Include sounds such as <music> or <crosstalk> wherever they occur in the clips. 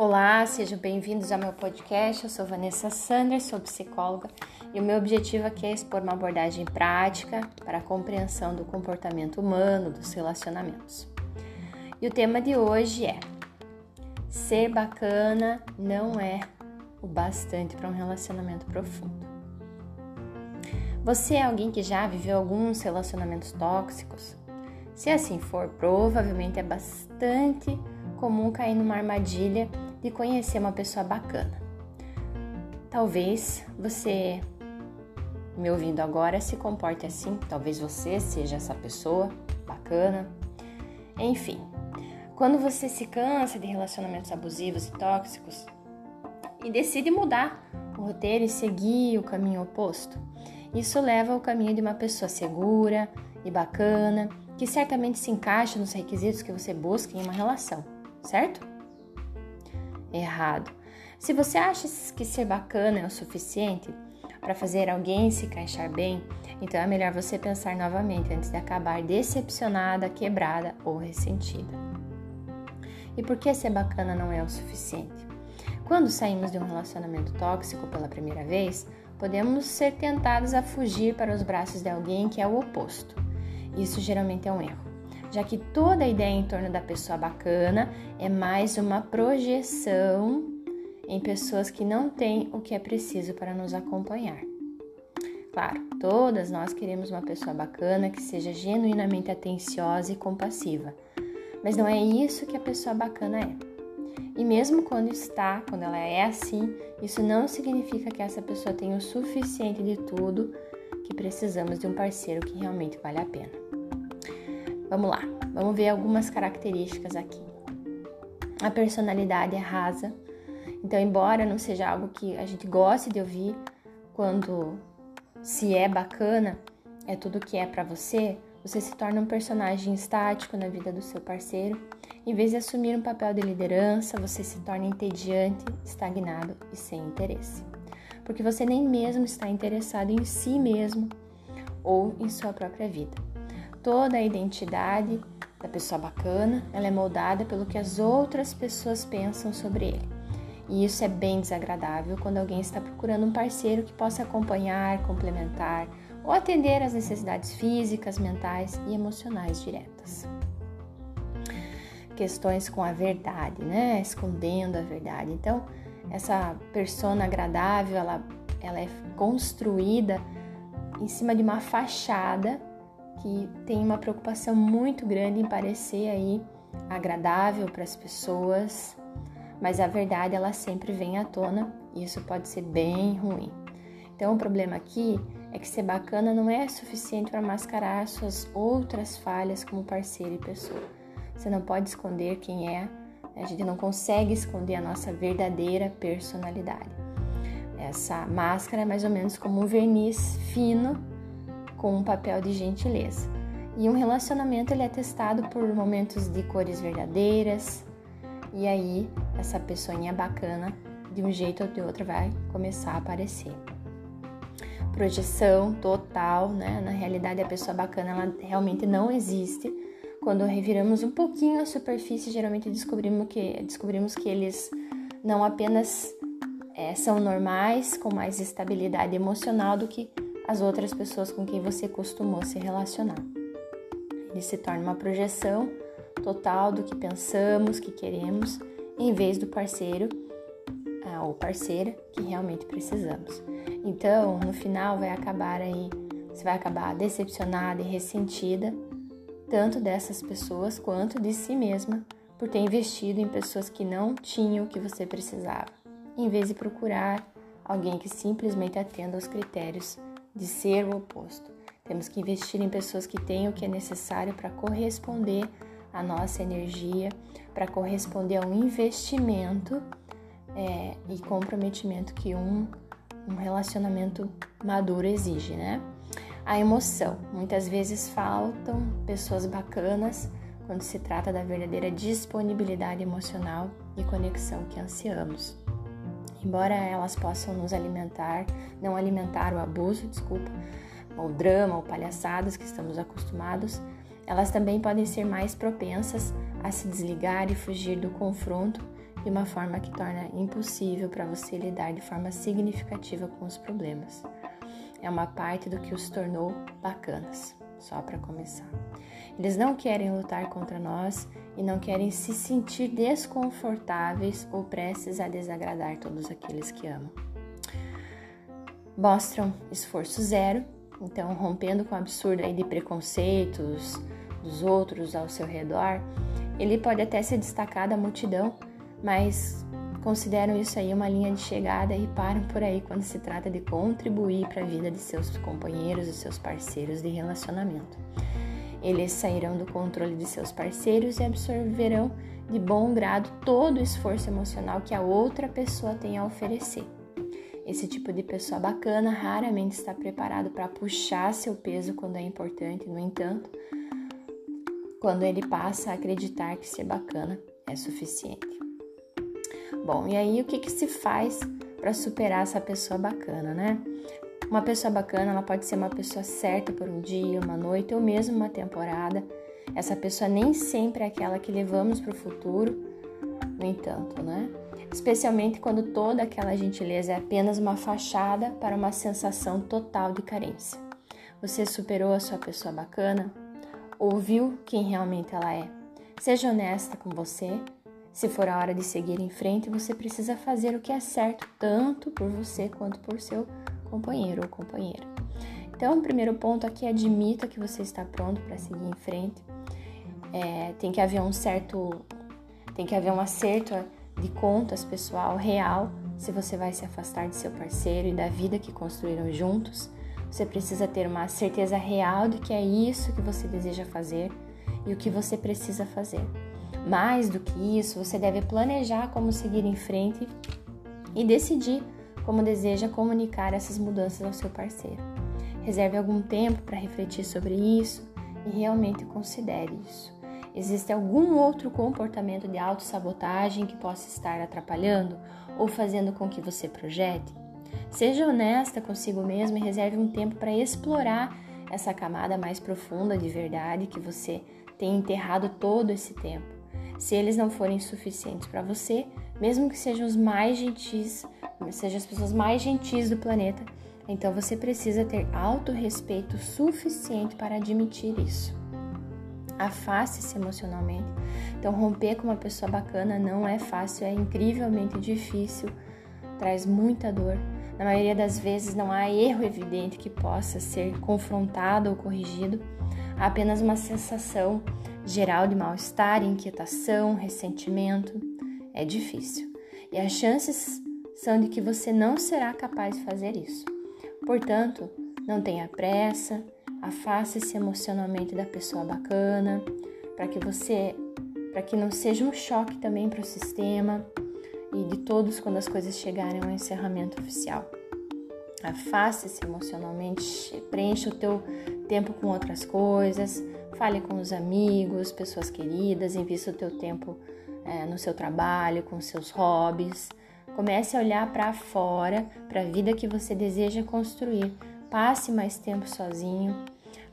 Olá, sejam bem-vindos ao meu podcast. Eu sou Vanessa Sanders, sou psicóloga e o meu objetivo aqui é expor uma abordagem prática para a compreensão do comportamento humano, dos relacionamentos. E o tema de hoje é: ser bacana não é o bastante para um relacionamento profundo. Você é alguém que já viveu alguns relacionamentos tóxicos? Se assim for, provavelmente é bastante comum cair numa armadilha de conhecer uma pessoa bacana. Talvez você, me ouvindo agora, se comporte assim, talvez você seja essa pessoa bacana. Enfim, quando você se cansa de relacionamentos abusivos e tóxicos e decide mudar o roteiro e seguir o caminho oposto, isso leva ao caminho de uma pessoa segura e bacana, que certamente se encaixa nos requisitos que você busca em uma relação, certo? Errado. Se você acha que ser bacana é o suficiente para fazer alguém se encaixar bem, então é melhor você pensar novamente antes de acabar decepcionada, quebrada ou ressentida. E por que ser bacana não é o suficiente? Quando saímos de um relacionamento tóxico pela primeira vez, podemos ser tentados a fugir para os braços de alguém que é o oposto. Isso geralmente é um erro já que toda a ideia em torno da pessoa bacana é mais uma projeção em pessoas que não têm o que é preciso para nos acompanhar. Claro, todas nós queremos uma pessoa bacana que seja genuinamente atenciosa e compassiva, mas não é isso que a pessoa bacana é. E mesmo quando está, quando ela é assim, isso não significa que essa pessoa tenha o suficiente de tudo que precisamos de um parceiro que realmente vale a pena. Vamos lá, vamos ver algumas características aqui. A personalidade é rasa, então, embora não seja algo que a gente goste de ouvir, quando se é bacana, é tudo que é para você, você se torna um personagem estático na vida do seu parceiro. Em vez de assumir um papel de liderança, você se torna entediante, estagnado e sem interesse. Porque você nem mesmo está interessado em si mesmo ou em sua própria vida toda a identidade da pessoa bacana, ela é moldada pelo que as outras pessoas pensam sobre ele. E isso é bem desagradável quando alguém está procurando um parceiro que possa acompanhar, complementar ou atender às necessidades físicas, mentais e emocionais diretas. Questões com a verdade, né? Escondendo a verdade. Então, essa persona agradável, ela, ela é construída em cima de uma fachada que tem uma preocupação muito grande em parecer aí agradável para as pessoas, mas a verdade ela sempre vem à tona e isso pode ser bem ruim. Então o problema aqui é que ser bacana não é suficiente para mascarar suas outras falhas como parceiro e pessoa. Você não pode esconder quem é, a gente não consegue esconder a nossa verdadeira personalidade. Essa máscara é mais ou menos como um verniz fino com um papel de gentileza. E um relacionamento ele é testado por momentos de cores verdadeiras, e aí essa pessoinha bacana, de um jeito ou de outro, vai começar a aparecer. Projeção total, né? Na realidade, a pessoa bacana ela realmente não existe. Quando reviramos um pouquinho a superfície, geralmente descobrimos que, descobrimos que eles não apenas é, são normais, com mais estabilidade emocional do que as outras pessoas com quem você costumou se relacionar. Ele se torna uma projeção total do que pensamos, que queremos, em vez do parceiro ah, ou parceira que realmente precisamos. Então, no final, vai acabar aí, você vai acabar decepcionada e ressentida, tanto dessas pessoas quanto de si mesma, por ter investido em pessoas que não tinham o que você precisava, em vez de procurar alguém que simplesmente atenda aos critérios de ser o oposto. Temos que investir em pessoas que têm o que é necessário para corresponder à nossa energia, para corresponder a um investimento é, e comprometimento que um, um relacionamento maduro exige, né? A emoção. Muitas vezes faltam pessoas bacanas quando se trata da verdadeira disponibilidade emocional e conexão que ansiamos. Embora elas possam nos alimentar, não alimentar o abuso, desculpa, ou drama ou palhaçadas que estamos acostumados, elas também podem ser mais propensas a se desligar e fugir do confronto de uma forma que torna impossível para você lidar de forma significativa com os problemas. É uma parte do que os tornou bacanas, só para começar. Eles não querem lutar contra nós e não querem se sentir desconfortáveis ou prestes a desagradar todos aqueles que amam. Mostram esforço zero, então rompendo com o absurdo aí de preconceitos dos outros ao seu redor, ele pode até se destacar da multidão, mas consideram isso aí uma linha de chegada e param por aí quando se trata de contribuir para a vida de seus companheiros e seus parceiros de relacionamento. Eles sairão do controle de seus parceiros e absorverão de bom grado todo o esforço emocional que a outra pessoa tem a oferecer. Esse tipo de pessoa bacana raramente está preparado para puxar seu peso quando é importante, no entanto, quando ele passa a acreditar que ser bacana é suficiente. Bom, e aí o que, que se faz para superar essa pessoa bacana, né? Uma pessoa bacana, ela pode ser uma pessoa certa por um dia, uma noite ou mesmo uma temporada. Essa pessoa nem sempre é aquela que levamos para o futuro, no entanto, né? Especialmente quando toda aquela gentileza é apenas uma fachada para uma sensação total de carência. Você superou a sua pessoa bacana? Ouviu quem realmente ela é? Seja honesta com você se for a hora de seguir em frente, você precisa fazer o que é certo, tanto por você quanto por seu companheiro ou companheira. Então, o primeiro ponto aqui é admita que você está pronto para seguir em frente. É, tem que haver um certo, tem que haver um acerto de contas pessoal real se você vai se afastar de seu parceiro e da vida que construíram juntos. Você precisa ter uma certeza real de que é isso que você deseja fazer e o que você precisa fazer. Mais do que isso, você deve planejar como seguir em frente e decidir como deseja comunicar essas mudanças ao seu parceiro. Reserve algum tempo para refletir sobre isso e realmente considere isso. Existe algum outro comportamento de autossabotagem que possa estar atrapalhando ou fazendo com que você projete? Seja honesta consigo mesmo e reserve um tempo para explorar essa camada mais profunda de verdade que você tem enterrado todo esse tempo. Se eles não forem suficientes para você, mesmo que sejam os mais gentis, sejam as pessoas mais gentis do planeta, então você precisa ter autorrespeito suficiente para admitir isso. Afaste-se emocionalmente. Então, romper com uma pessoa bacana não é fácil, é incrivelmente difícil, traz muita dor. Na maioria das vezes, não há erro evidente que possa ser confrontado ou corrigido, há apenas uma sensação geral de mal-estar, inquietação, ressentimento. É difícil. E as chances são de que você não será capaz de fazer isso. Portanto, não tenha pressa, afaste-se emocionalmente da pessoa bacana, para que você, para que não seja um choque também para o sistema e de todos quando as coisas chegarem ao encerramento oficial. Afaste-se emocionalmente, preencha o teu tempo com outras coisas, Fale com os amigos, pessoas queridas, invista o teu tempo é, no seu trabalho, com seus hobbies. Comece a olhar para fora, para a vida que você deseja construir. Passe mais tempo sozinho.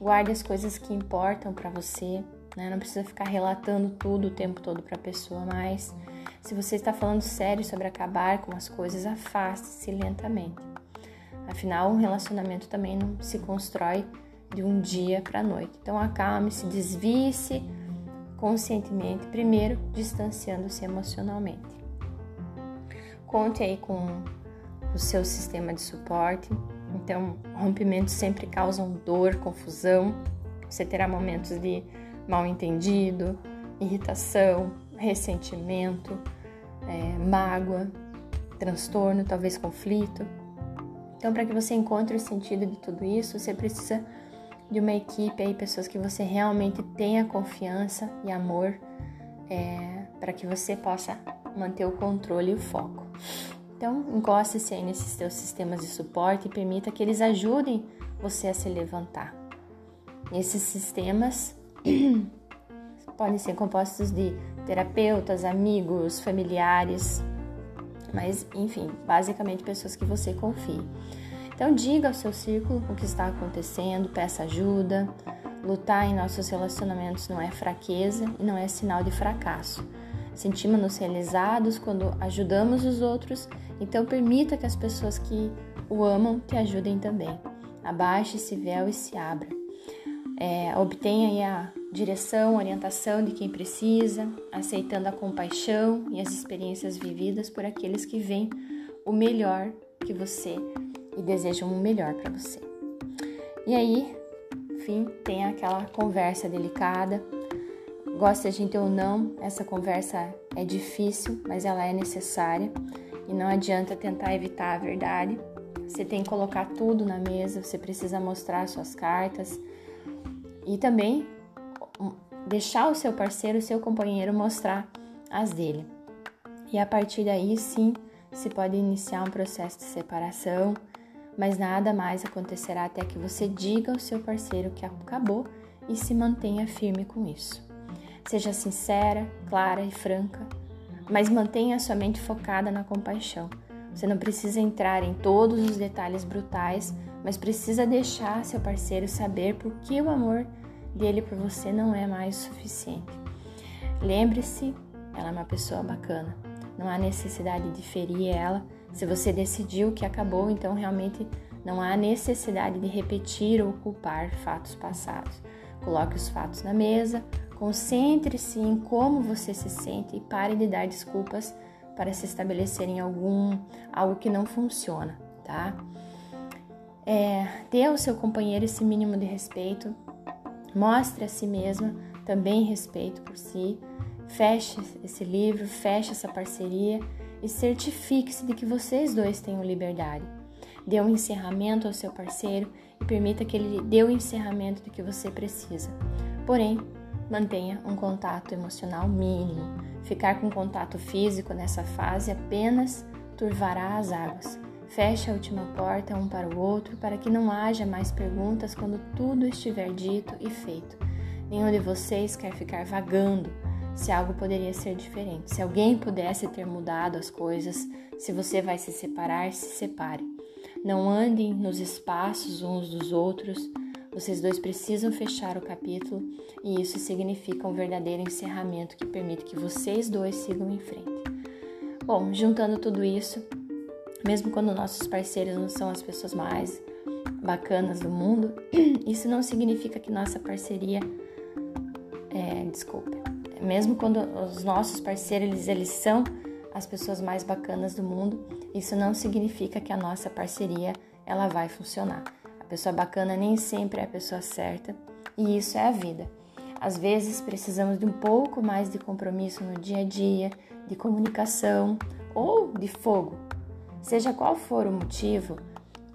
Guarde as coisas que importam para você. Né? Não precisa ficar relatando tudo o tempo todo para a pessoa, mas se você está falando sério sobre acabar com as coisas, afaste-se lentamente. Afinal, um relacionamento também não se constrói de um dia para a noite. Então acalme-se, desvie-se conscientemente, primeiro distanciando-se emocionalmente. Conte aí com o seu sistema de suporte. Então, rompimentos sempre causam dor, confusão. Você terá momentos de mal entendido, irritação, ressentimento, é, mágoa, transtorno, talvez conflito. Então, para que você encontre o sentido de tudo isso, você precisa de uma equipe aí, pessoas que você realmente tenha confiança e amor é, para que você possa manter o controle e o foco. Então, encoste-se aí nesses seus sistemas de suporte e permita que eles ajudem você a se levantar. Esses sistemas <clears throat> podem ser compostos de terapeutas, amigos, familiares, mas enfim, basicamente pessoas que você confie. Então, diga ao seu círculo o que está acontecendo, peça ajuda. Lutar em nossos relacionamentos não é fraqueza e não é sinal de fracasso. Sentimos-nos realizados quando ajudamos os outros, então permita que as pessoas que o amam te ajudem também. Abaixe esse véu e se abra. É, obtenha a direção, orientação de quem precisa, aceitando a compaixão e as experiências vividas por aqueles que veem o melhor que você e desejam o melhor para você. E aí, enfim, tem aquela conversa delicada. Gosta a gente ou não, essa conversa é difícil, mas ela é necessária e não adianta tentar evitar a verdade. Você tem que colocar tudo na mesa, você precisa mostrar suas cartas e também deixar o seu parceiro, o seu companheiro mostrar as dele. E a partir daí, sim, se pode iniciar um processo de separação, mas nada mais acontecerá até que você diga ao seu parceiro que acabou e se mantenha firme com isso. Seja sincera, clara e franca, mas mantenha sua mente focada na compaixão. Você não precisa entrar em todos os detalhes brutais, mas precisa deixar seu parceiro saber por que o amor dele por você não é mais suficiente. Lembre-se, ela é uma pessoa bacana não há necessidade de ferir ela. Se você decidiu que acabou, então realmente não há necessidade de repetir ou culpar fatos passados. Coloque os fatos na mesa, concentre-se em como você se sente e pare de dar desculpas para se estabelecer em algum algo que não funciona, tá? É, dê ao seu companheiro esse mínimo de respeito, mostre a si mesma também respeito por si Feche esse livro, feche essa parceria e certifique-se de que vocês dois tenham liberdade. Dê um encerramento ao seu parceiro e permita que ele dê o encerramento do que você precisa. Porém, mantenha um contato emocional mínimo. Ficar com contato físico nessa fase apenas turvará as águas. Feche a última porta um para o outro para que não haja mais perguntas quando tudo estiver dito e feito. Nenhum de vocês quer ficar vagando se algo poderia ser diferente. Se alguém pudesse ter mudado as coisas, se você vai se separar, se separe. Não andem nos espaços uns dos outros. Vocês dois precisam fechar o capítulo e isso significa um verdadeiro encerramento que permite que vocês dois sigam em frente. Bom, juntando tudo isso, mesmo quando nossos parceiros não são as pessoas mais bacanas do mundo, <clears throat> isso não significa que nossa parceria é, desculpa, mesmo quando os nossos parceiros eles, eles são as pessoas mais bacanas do mundo, isso não significa que a nossa parceria ela vai funcionar. Pessoa bacana nem sempre é a pessoa certa e isso é a vida. Às vezes precisamos de um pouco mais de compromisso no dia a dia, de comunicação ou de fogo. Seja qual for o motivo,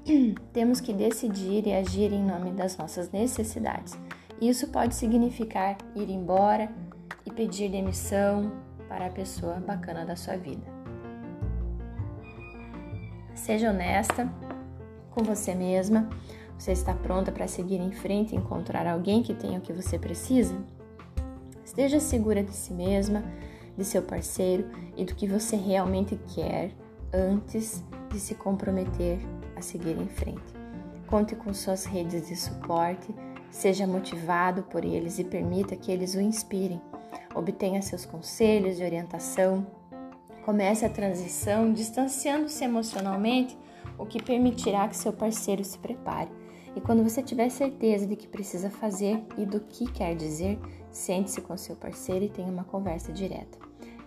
<clears throat> temos que decidir e agir em nome das nossas necessidades. Isso pode significar ir embora, e pedir demissão para a pessoa bacana da sua vida. Seja honesta com você mesma. Você está pronta para seguir em frente e encontrar alguém que tenha o que você precisa? Esteja segura de si mesma, de seu parceiro e do que você realmente quer antes de se comprometer a seguir em frente. Conte com suas redes de suporte, seja motivado por eles e permita que eles o inspirem obtenha seus conselhos de orientação, comece a transição distanciando-se emocionalmente, o que permitirá que seu parceiro se prepare. E quando você tiver certeza de que precisa fazer e do que quer dizer, sente-se com seu parceiro e tenha uma conversa direta.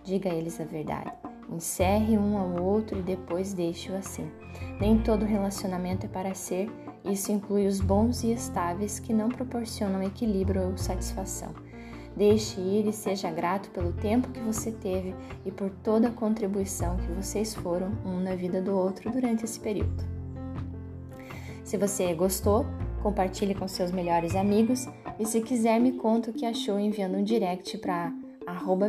Diga a eles a verdade. Encerre um ao outro e depois deixe-o assim. Nem todo relacionamento é para ser, isso inclui os bons e estáveis que não proporcionam equilíbrio ou satisfação. Deixe ir e seja grato pelo tempo que você teve e por toda a contribuição que vocês foram um na vida do outro durante esse período. Se você gostou, compartilhe com seus melhores amigos e se quiser me conta o que achou enviando um direct para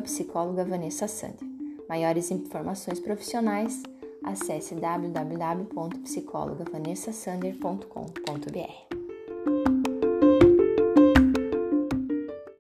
psicóloga Vanessa Sander. Maiores informações profissionais, acesse www.psicologavanessasander.com.br.